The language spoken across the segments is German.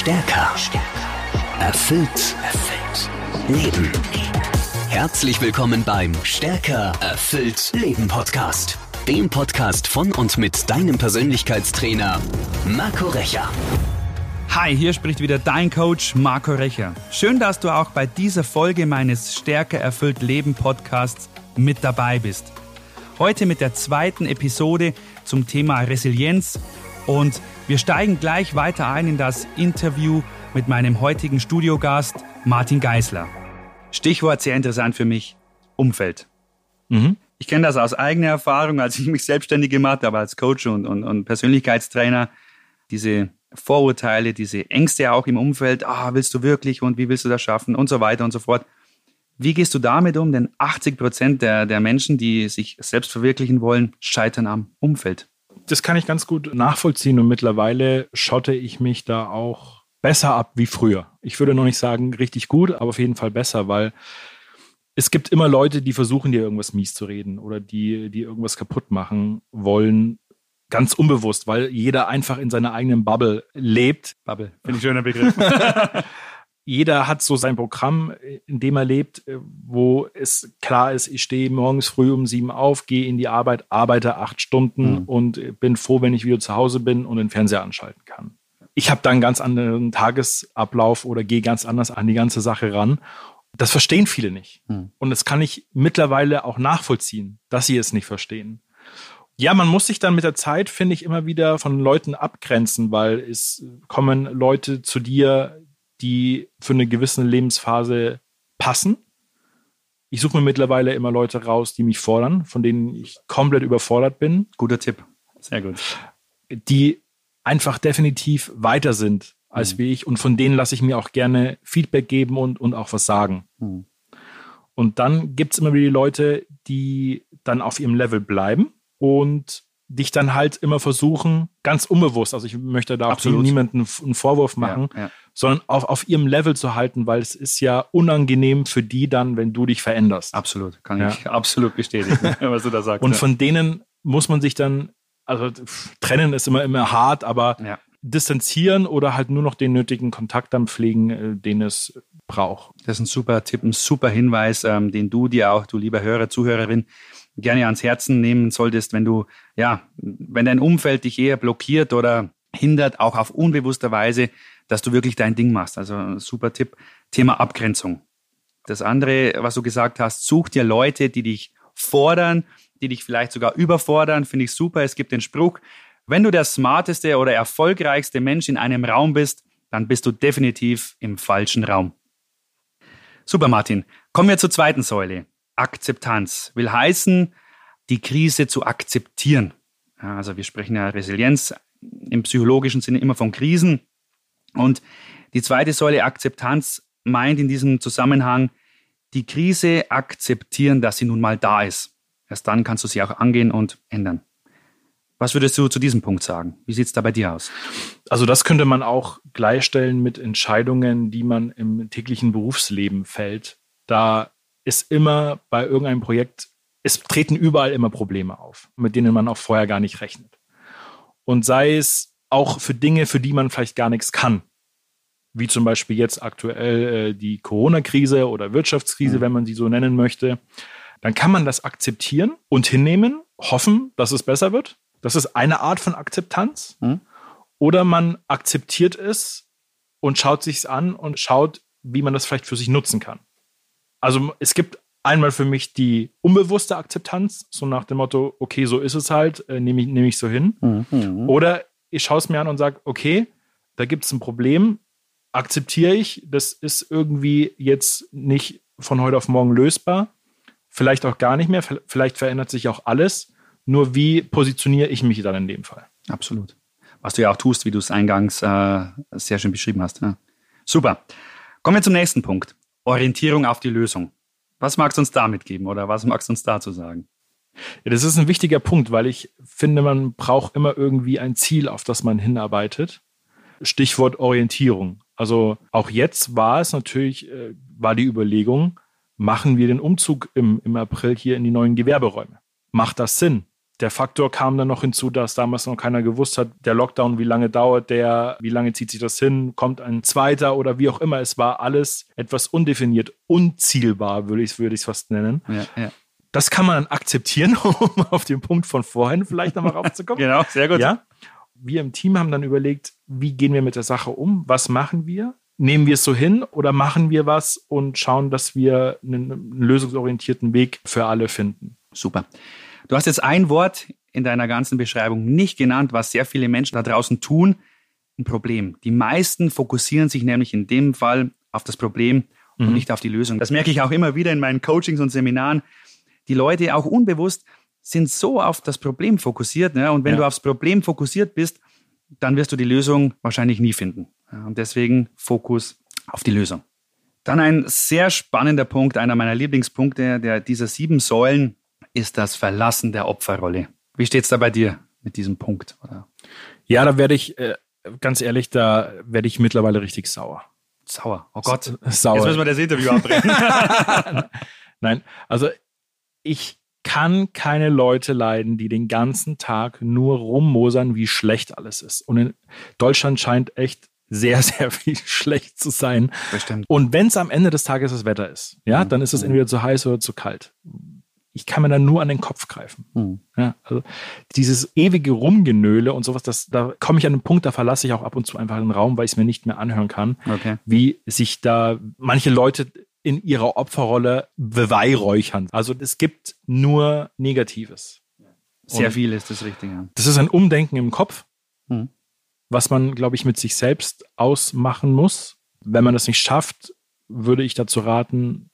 Stärker. Erfüllt. Erfüllt. Leben. Herzlich willkommen beim Stärker. Erfüllt. Leben Podcast. Dem Podcast von und mit deinem Persönlichkeitstrainer Marco Recher. Hi, hier spricht wieder dein Coach Marco Recher. Schön, dass du auch bei dieser Folge meines Stärker erfüllt Leben Podcasts mit dabei bist. Heute mit der zweiten Episode zum Thema Resilienz und wir steigen gleich weiter ein in das Interview mit meinem heutigen Studiogast Martin Geisler. Stichwort sehr interessant für mich, Umfeld. Mhm. Ich kenne das aus eigener Erfahrung, als ich mich selbstständig gemacht habe als Coach und, und, und Persönlichkeitstrainer. Diese Vorurteile, diese Ängste auch im Umfeld, ah, willst du wirklich und wie willst du das schaffen und so weiter und so fort. Wie gehst du damit um? Denn 80 Prozent der, der Menschen, die sich selbst verwirklichen wollen, scheitern am Umfeld das kann ich ganz gut nachvollziehen und mittlerweile schotte ich mich da auch besser ab wie früher. Ich würde noch nicht sagen richtig gut, aber auf jeden Fall besser, weil es gibt immer Leute, die versuchen dir irgendwas mies zu reden oder die, die irgendwas kaputt machen wollen, ganz unbewusst, weil jeder einfach in seiner eigenen Bubble lebt. Bubble, finde ich schöner Begriff. jeder hat so sein Programm, in dem er lebt, äh, wo es klar ist, ich stehe morgens früh um sieben auf, gehe in die Arbeit, arbeite acht Stunden mhm. und bin froh, wenn ich wieder zu Hause bin und den Fernseher anschalten kann. Ich habe da einen ganz anderen Tagesablauf oder gehe ganz anders an die ganze Sache ran. Das verstehen viele nicht. Mhm. Und das kann ich mittlerweile auch nachvollziehen, dass sie es nicht verstehen. Ja, man muss sich dann mit der Zeit, finde ich, immer wieder von Leuten abgrenzen, weil es kommen Leute zu dir, die für eine gewisse Lebensphase passen. Ich suche mir mittlerweile immer Leute raus, die mich fordern, von denen ich komplett überfordert bin. Guter Tipp. Sehr gut. Die einfach definitiv weiter sind als mhm. wie ich und von denen lasse ich mir auch gerne Feedback geben und, und auch was sagen. Mhm. Und dann gibt es immer wieder die Leute, die dann auf ihrem Level bleiben und dich dann halt immer versuchen, ganz unbewusst, also ich möchte da auch niemandem einen Vorwurf machen, ja, ja. Sondern auf, auf ihrem Level zu halten, weil es ist ja unangenehm für die dann, wenn du dich veränderst. Absolut, kann ja. ich absolut bestätigen, was du da sagst. Und von denen muss man sich dann, also trennen ist immer, immer hart, aber distanzieren oder halt nur noch den nötigen Kontakt dann pflegen, äh, den es braucht. Das ist ein super Tipp, ein super Hinweis, ähm, den du dir auch, du lieber Hörer, Zuhörerin, gerne ans Herzen nehmen solltest, wenn du, ja, wenn dein Umfeld dich eher blockiert oder hindert, auch auf unbewusster Weise, dass du wirklich dein Ding machst. Also super Tipp. Thema Abgrenzung. Das andere, was du gesagt hast, such dir Leute, die dich fordern, die dich vielleicht sogar überfordern, finde ich super. Es gibt den Spruch, wenn du der smarteste oder erfolgreichste Mensch in einem Raum bist, dann bist du definitiv im falschen Raum. Super, Martin. Kommen wir zur zweiten Säule. Akzeptanz will heißen, die Krise zu akzeptieren. Also wir sprechen ja Resilienz im psychologischen Sinne immer von Krisen. Und die zweite Säule Akzeptanz meint in diesem Zusammenhang, die Krise akzeptieren, dass sie nun mal da ist. Erst dann kannst du sie auch angehen und ändern. Was würdest du zu diesem Punkt sagen? Wie sieht es da bei dir aus? Also das könnte man auch gleichstellen mit Entscheidungen, die man im täglichen Berufsleben fällt. Da ist immer bei irgendeinem Projekt, es treten überall immer Probleme auf, mit denen man auch vorher gar nicht rechnet. Und sei es auch für Dinge, für die man vielleicht gar nichts kann. Wie zum Beispiel jetzt aktuell äh, die Corona-Krise oder Wirtschaftskrise, mhm. wenn man sie so nennen möchte. Dann kann man das akzeptieren und hinnehmen, hoffen, dass es besser wird. Das ist eine Art von Akzeptanz. Mhm. Oder man akzeptiert es und schaut sich's an und schaut, wie man das vielleicht für sich nutzen kann. Also es gibt einmal für mich die unbewusste Akzeptanz, so nach dem Motto, okay, so ist es halt, äh, nehme ich, nehm ich so hin. Mhm. Oder ich schaue es mir an und sage, okay, da gibt es ein Problem, akzeptiere ich, das ist irgendwie jetzt nicht von heute auf morgen lösbar, vielleicht auch gar nicht mehr, vielleicht verändert sich auch alles, nur wie positioniere ich mich dann in dem Fall? Absolut. Was du ja auch tust, wie du es eingangs äh, sehr schön beschrieben hast. Ja. Super. Kommen wir zum nächsten Punkt. Orientierung auf die Lösung. Was magst du uns damit geben oder was magst du uns dazu sagen? Ja, das ist ein wichtiger Punkt, weil ich finde, man braucht immer irgendwie ein Ziel, auf das man hinarbeitet. Stichwort Orientierung. Also auch jetzt war es natürlich, äh, war die Überlegung, machen wir den Umzug im, im April hier in die neuen Gewerberäume? Macht das Sinn? Der Faktor kam dann noch hinzu, dass damals noch keiner gewusst hat, der Lockdown, wie lange dauert der, wie lange zieht sich das hin, kommt ein zweiter oder wie auch immer. Es war alles etwas undefiniert, unzielbar, würde ich es würd fast nennen. Ja, ja. Das kann man dann akzeptieren, um auf den Punkt von vorhin vielleicht nochmal raufzukommen. genau, sehr gut. Ja? Wir im Team haben dann überlegt, wie gehen wir mit der Sache um? Was machen wir? Nehmen wir es so hin oder machen wir was und schauen, dass wir einen, einen lösungsorientierten Weg für alle finden? Super. Du hast jetzt ein Wort in deiner ganzen Beschreibung nicht genannt, was sehr viele Menschen da draußen tun. Ein Problem. Die meisten fokussieren sich nämlich in dem Fall auf das Problem und Mhm. nicht auf die Lösung. Das merke ich auch immer wieder in meinen Coachings und Seminaren. Die Leute, auch unbewusst, sind so auf das Problem fokussiert. Ne? Und wenn Ja. du aufs Problem fokussiert bist, dann wirst du die Lösung wahrscheinlich nie finden. Und deswegen Fokus auf die Lösung. Dann ein sehr spannender Punkt, einer meiner Lieblingspunkte der, dieser sieben Säulen ist das Verlassen der Opferrolle. Wie steht es da bei dir mit diesem Punkt? Oder Ja, da werde ich, äh, ganz ehrlich, da werde ich mittlerweile richtig sauer. sauer? Oh Gott, Sauer. jetzt müssen wir das Interview abbrechen. Nein, also ich kann keine Leute leiden, die den ganzen Tag nur rummosern, wie schlecht alles ist. Und in Deutschland scheint echt sehr, sehr viel schlecht zu sein. Bestimmt. Und wenn es am Ende des Tages das Wetter ist, ja, Mhm. dann ist es entweder zu heiß oder zu kalt. Ich kann mir dann nur an den Kopf greifen. Hm. Ja, also dieses ewige Rumgenöle und sowas, das, da komme ich an einen Punkt, da verlasse ich auch ab und zu einfach den Raum, weil ich es mir nicht mehr anhören kann, Okay. wie sich da manche Leute in ihrer Opferrolle beweihräuchern. Also es gibt nur Negatives. Sehr Und- viel ist das Richtige. Das ist ein Umdenken im Kopf, Hm. was man, glaube ich, mit sich selbst ausmachen muss. Wenn man das nicht schafft, würde ich dazu raten,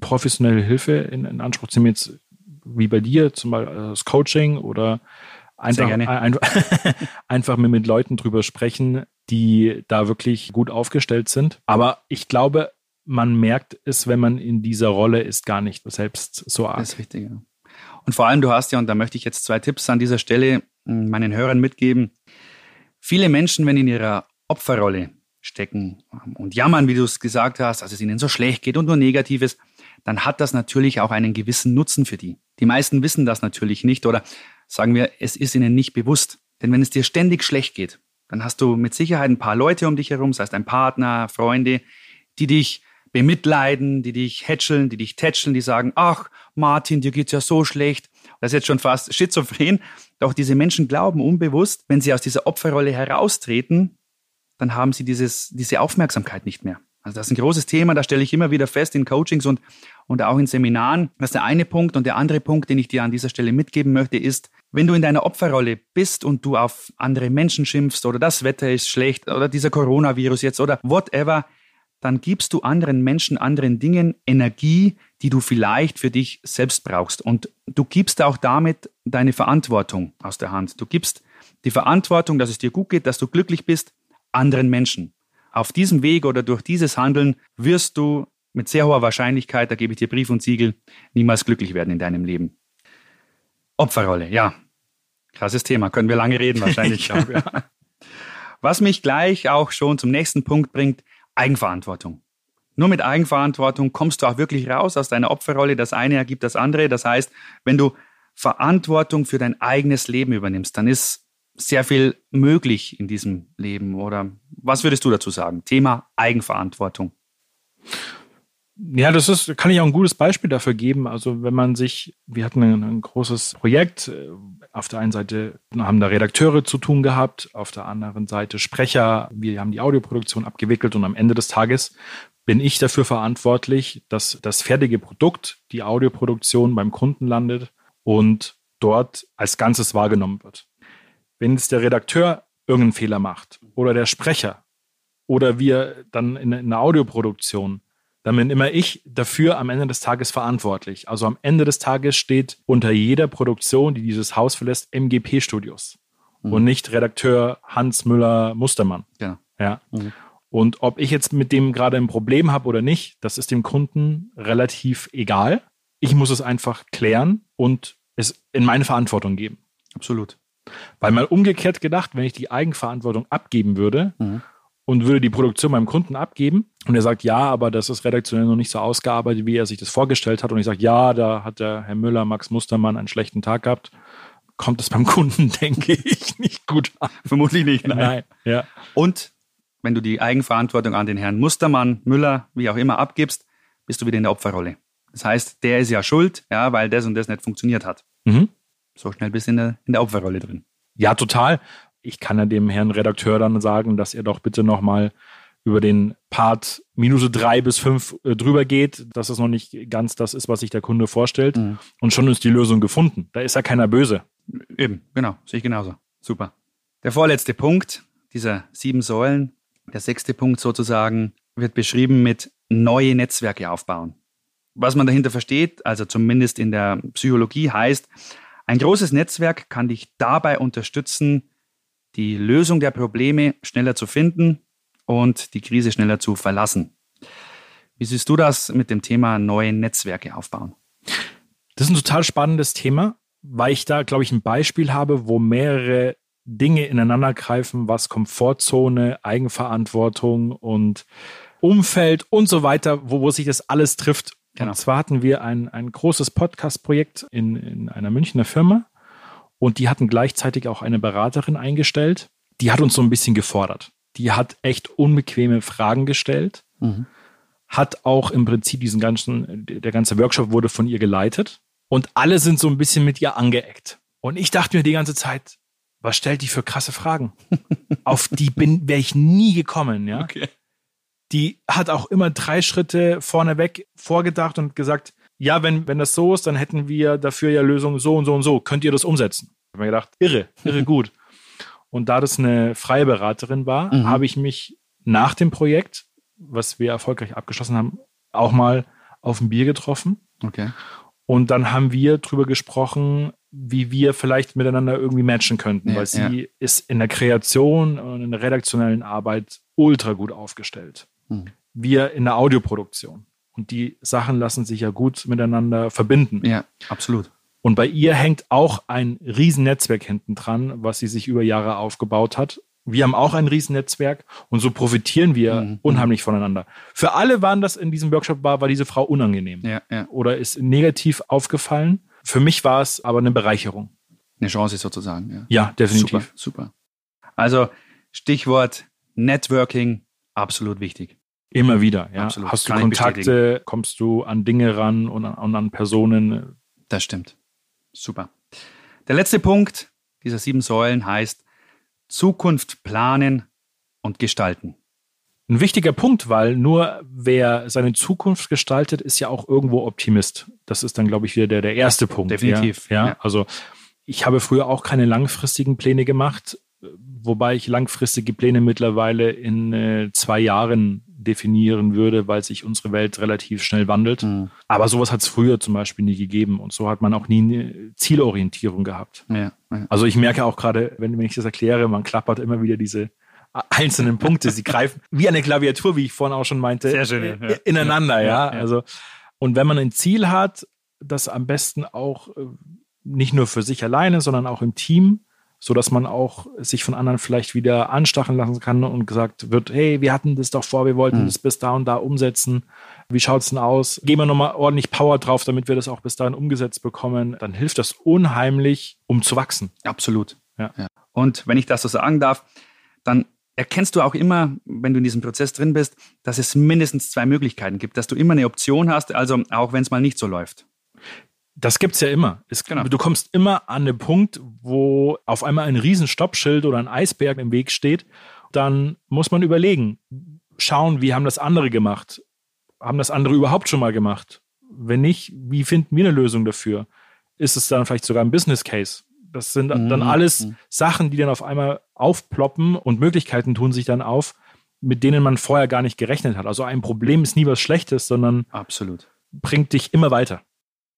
professionelle Hilfe in, in Anspruch zu nehmen, jetzt wie bei dir, zum Beispiel das Coaching oder einfach, ein, einfach mit Leuten drüber sprechen, die da wirklich gut aufgestellt sind. Aber ich glaube, man merkt es, wenn man in dieser Rolle ist, gar nicht selbst so arg. Das ist richtig, ja. Und vor allem, du hast ja, und da möchte ich jetzt zwei Tipps an dieser Stelle mh, meinen Hörern mitgeben. Viele Menschen, wenn in ihrer Opferrolle stecken ähm, und jammern, wie du es gesagt hast, dass es ihnen so schlecht geht und nur Negatives, dann hat das natürlich auch einen gewissen Nutzen für die. Die meisten wissen das natürlich nicht oder sagen wir, es ist ihnen nicht bewusst. Denn wenn es dir ständig schlecht geht, dann hast du mit Sicherheit ein paar Leute um dich herum, das heißt ein Partner, Freunde, die dich bemitleiden, die dich hätscheln, die dich tätscheln, die sagen, ach, Martin, dir geht's ja so schlecht. Das ist jetzt schon fast schizophren. Doch diese Menschen glauben unbewusst, wenn sie aus dieser Opferrolle heraustreten, dann haben sie dieses, diese Aufmerksamkeit nicht mehr. Also das ist ein großes Thema, da stelle ich immer wieder fest in Coachings und, und auch in Seminaren. Das ist der eine Punkt. Und der andere Punkt, den ich dir an dieser Stelle mitgeben möchte, ist, wenn du in deiner Opferrolle bist und du auf andere Menschen schimpfst oder das Wetter ist schlecht oder dieser Coronavirus jetzt oder whatever, dann gibst du anderen Menschen, anderen Dingen Energie, die du vielleicht für dich selbst brauchst. Und du gibst auch damit deine Verantwortung aus der Hand. Du gibst die Verantwortung, dass es dir gut geht, dass du glücklich bist, anderen Menschen. Auf diesem Weg oder durch dieses Handeln wirst du mit sehr hoher Wahrscheinlichkeit, da gebe ich dir Brief und Siegel, niemals glücklich werden in deinem Leben. Opferrolle, ja. Krasses Thema, können wir lange reden wahrscheinlich. Ja. Was mich gleich auch schon zum nächsten Punkt bringt, Eigenverantwortung. Nur mit Eigenverantwortung kommst du auch wirklich raus aus deiner Opferrolle. Das eine ergibt das andere. Das heißt, wenn du Verantwortung für dein eigenes Leben übernimmst, dann ist sehr viel möglich in diesem Leben. Oder was würdest du dazu sagen? Thema Eigenverantwortung. Ja, das ist, kann ich auch ein gutes Beispiel dafür geben. Also wenn man sich, wir hatten ein, ein großes Projekt, äh, auf der einen Seite haben da Redakteure zu tun gehabt, auf der anderen Seite Sprecher, wir haben die Audioproduktion abgewickelt und am Ende des Tages bin ich dafür verantwortlich, dass das fertige Produkt, die Audioproduktion beim Kunden landet und dort als Ganzes wahrgenommen wird. Wenn jetzt der Redakteur irgendeinen Fehler macht oder der Sprecher oder wir dann in, in einer Audioproduktion, dann bin immer ich dafür am Ende des Tages verantwortlich. Also am Ende des Tages steht unter jeder Produktion, die dieses Haus verlässt, MGP Studios Mhm. und nicht Redakteur Hans Müller Mustermann. Genau. Ja. Mhm. Und ob ich jetzt mit dem gerade ein Problem habe oder nicht, das ist dem Kunden relativ egal. Ich muss es einfach klären und es in meine Verantwortung geben. Absolut. Weil mal umgekehrt gedacht, wenn ich die Eigenverantwortung abgeben würde Mhm. Und würde die Produktion meinem Kunden abgeben und er sagt, ja, aber das ist redaktionell noch nicht so ausgearbeitet, wie er sich das vorgestellt hat und ich sage, ja, da hat der Herr Müller, Max Mustermann einen schlechten Tag gehabt, kommt es beim Kunden, denke ich, nicht gut an. Vermutlich nicht. Nein. nein. Ja. Und wenn du die Eigenverantwortung an den Herrn Mustermann, Müller, wie auch immer abgibst, bist du wieder in der Opferrolle. Das heißt, der ist ja schuld, ja, weil das und das nicht funktioniert hat. Mhm. So schnell bist du in der, in der Opferrolle drin. Ja, total. Ich kann ja dem Herrn Redakteur dann sagen, dass er doch bitte nochmal über den Part Minute drei bis fünf äh, drüber geht, dass es noch nicht ganz das ist, was sich der Kunde vorstellt. Mhm. Und schon ist die Lösung gefunden. Da ist ja keiner böse. Eben, genau, sehe ich genauso. Super. Der vorletzte Punkt dieser sieben Säulen, der sechste Punkt sozusagen, wird beschrieben mit neue Netzwerke aufbauen. Was man dahinter versteht, also zumindest in der Psychologie, heißt, ein großes Netzwerk kann dich dabei unterstützen, die Lösung der Probleme schneller zu finden und die Krise schneller zu verlassen. Wie siehst du das mit dem Thema neue Netzwerke aufbauen? Das ist ein total spannendes Thema, weil ich da, glaube ich, ein Beispiel habe, wo mehrere Dinge ineinander greifen, was Komfortzone, Eigenverantwortung und Umfeld und so weiter, wo, wo sich das alles trifft. Genau. Und zwar hatten wir ein, ein großes Podcast-Projekt in, in einer Münchner Firma und die hatten gleichzeitig auch eine Beraterin eingestellt. Die hat uns so ein bisschen gefordert. Die hat echt unbequeme Fragen gestellt, mhm. hat auch im Prinzip diesen ganzen, der ganze Workshop wurde von ihr geleitet und alle sind so ein bisschen mit ihr angeeckt. Und ich dachte mir die ganze Zeit, was stellt die für krasse Fragen? Auf die bin, wäre ich nie gekommen, ja. Okay. Die hat auch immer drei Schritte vorneweg vorgedacht und gesagt, ja, wenn, wenn das so ist, dann hätten wir dafür ja Lösungen so und so und so. Könnt ihr das umsetzen? Ich habe mir gedacht, irre, irre gut. Und da das eine freie Beraterin war, mhm. habe ich mich nach dem Projekt, was wir erfolgreich abgeschlossen haben, auch mal auf ein Bier getroffen. Okay. Und dann haben wir drüber gesprochen, wie wir vielleicht miteinander irgendwie matchen könnten, ja, weil sie ja. ist in der Kreation und in der redaktionellen Arbeit ultra gut aufgestellt. Mhm. Wir in der Audioproduktion. Und die Sachen lassen sich ja gut miteinander verbinden. Ja, absolut. Und bei ihr hängt auch ein Riesennetzwerk hinten dran, was sie sich über Jahre aufgebaut hat. Wir haben auch ein Riesennetzwerk und so profitieren wir mhm. unheimlich voneinander. Für alle waren das in diesem Workshop war, war diese Frau unangenehm ja, ja. oder ist negativ aufgefallen. Für mich war es aber eine Bereicherung. Eine Chance sozusagen. Ja, ja definitiv. Super, super. Also Stichwort Networking, absolut wichtig. Immer wieder, ja. Absolut. Hast du Kann Kontakte, kommst du an Dinge ran und an, und an Personen. Das stimmt. Super. Der letzte Punkt dieser sieben Säulen heißt Zukunft planen und gestalten. Ein wichtiger Punkt, weil nur wer seine Zukunft gestaltet, ist ja auch irgendwo Optimist. Das ist dann, glaube ich, wieder der, der erste Punkt. Definitiv. Ja, ja. Also ich habe früher auch keine langfristigen Pläne gemacht, wobei ich langfristige Pläne mittlerweile in äh, zwei Jahren definieren würde, weil sich unsere Welt relativ schnell wandelt. Mhm. Aber sowas hat es früher zum Beispiel nie gegeben und so hat man auch nie eine Zielorientierung gehabt. Ja, ja. Also ich merke auch gerade, wenn, wenn ich das erkläre, man klappert immer wieder diese einzelnen Punkte. Sie greifen wie eine Klaviatur, wie ich vorhin auch schon meinte, Sehr schön, ja. ineinander, ja. Also, und wenn man ein Ziel hat, das am besten auch äh, nicht nur für sich alleine, sondern auch im Team, so dass man auch sich von anderen vielleicht wieder anstacheln lassen kann und gesagt wird, hey, wir hatten das doch vor, wir wollten mhm. das bis da und da umsetzen. Wie schaut es denn aus? Geben wir nochmal ordentlich Power drauf, damit wir das auch bis dahin umgesetzt bekommen. Dann hilft das unheimlich, um zu wachsen. Absolut. Ja. ja. Und wenn ich das so sagen darf, dann erkennst du auch immer, wenn du in diesem Prozess drin bist, dass es mindestens zwei Möglichkeiten gibt, dass du immer eine Option hast, also auch wenn es mal nicht so läuft. Das gibt es ja immer. Es, genau. Du kommst immer an den Punkt, wo auf einmal ein Riesenstoppschild oder ein Eisberg im Weg steht. Dann muss man überlegen, schauen, wie haben das andere gemacht? Haben das andere überhaupt schon mal gemacht? Wenn nicht, wie finden wir eine Lösung dafür? Ist es dann vielleicht sogar ein Business Case? Das sind mhm. dann alles mhm. Sachen, die dann auf einmal aufploppen und Möglichkeiten tun sich dann auf, mit denen man vorher gar nicht gerechnet hat. Also ein Problem ist nie was Schlechtes, sondern absolut bringt dich immer weiter.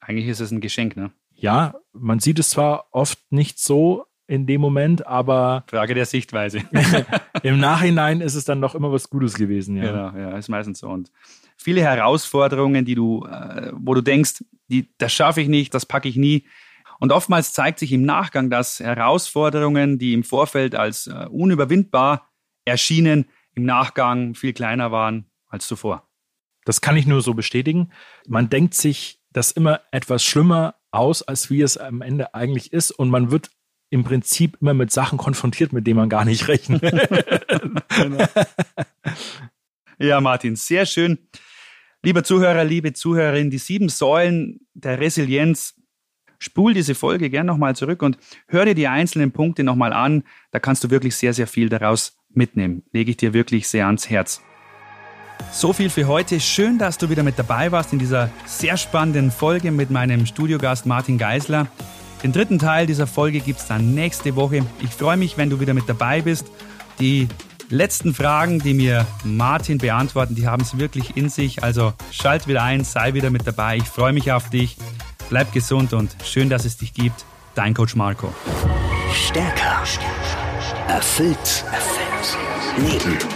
Eigentlich ist es ein Geschenk, ne? Ja, man sieht es zwar oft nicht so in dem Moment, aber Frage der Sichtweise. Im Nachhinein ist es dann doch immer was Gutes gewesen, ja. Genau, ja, ist meistens so. Und viele Herausforderungen, die du, äh, wo du denkst, die, das schaffe ich nicht, das packe ich nie, und oftmals zeigt sich im Nachgang, dass Herausforderungen, die im Vorfeld als äh, unüberwindbar erschienen, im Nachgang viel kleiner waren als zuvor. Das kann ich nur so bestätigen. Man denkt sich, dass immer etwas schlimmer aus, als wie es am Ende eigentlich ist. Und man wird im Prinzip immer mit Sachen konfrontiert, mit denen man gar nicht rechnet. ja, Martin, sehr schön. Lieber Zuhörer, liebe Zuhörerin, die sieben Säulen der Resilienz. Spul diese Folge gern nochmal zurück und hör dir die einzelnen Punkte nochmal an. Da kannst du wirklich sehr, sehr viel daraus mitnehmen. Lege ich dir wirklich sehr ans Herz. So viel für heute. Schön, dass du wieder mit dabei warst in dieser sehr spannenden Folge mit meinem Studiogast Martin Geisler. Den dritten Teil dieser Folge gibt es dann nächste Woche. Ich freue mich, wenn du wieder mit dabei bist. Die letzten Fragen, die mir Martin beantworten, die haben es wirklich in sich. Also schalt wieder ein, sei wieder mit dabei. Ich freue mich auf dich. Bleib gesund und schön, dass es dich gibt. Dein Coach Marco. Stärker. Erfüllt. Erfüllt. Leben.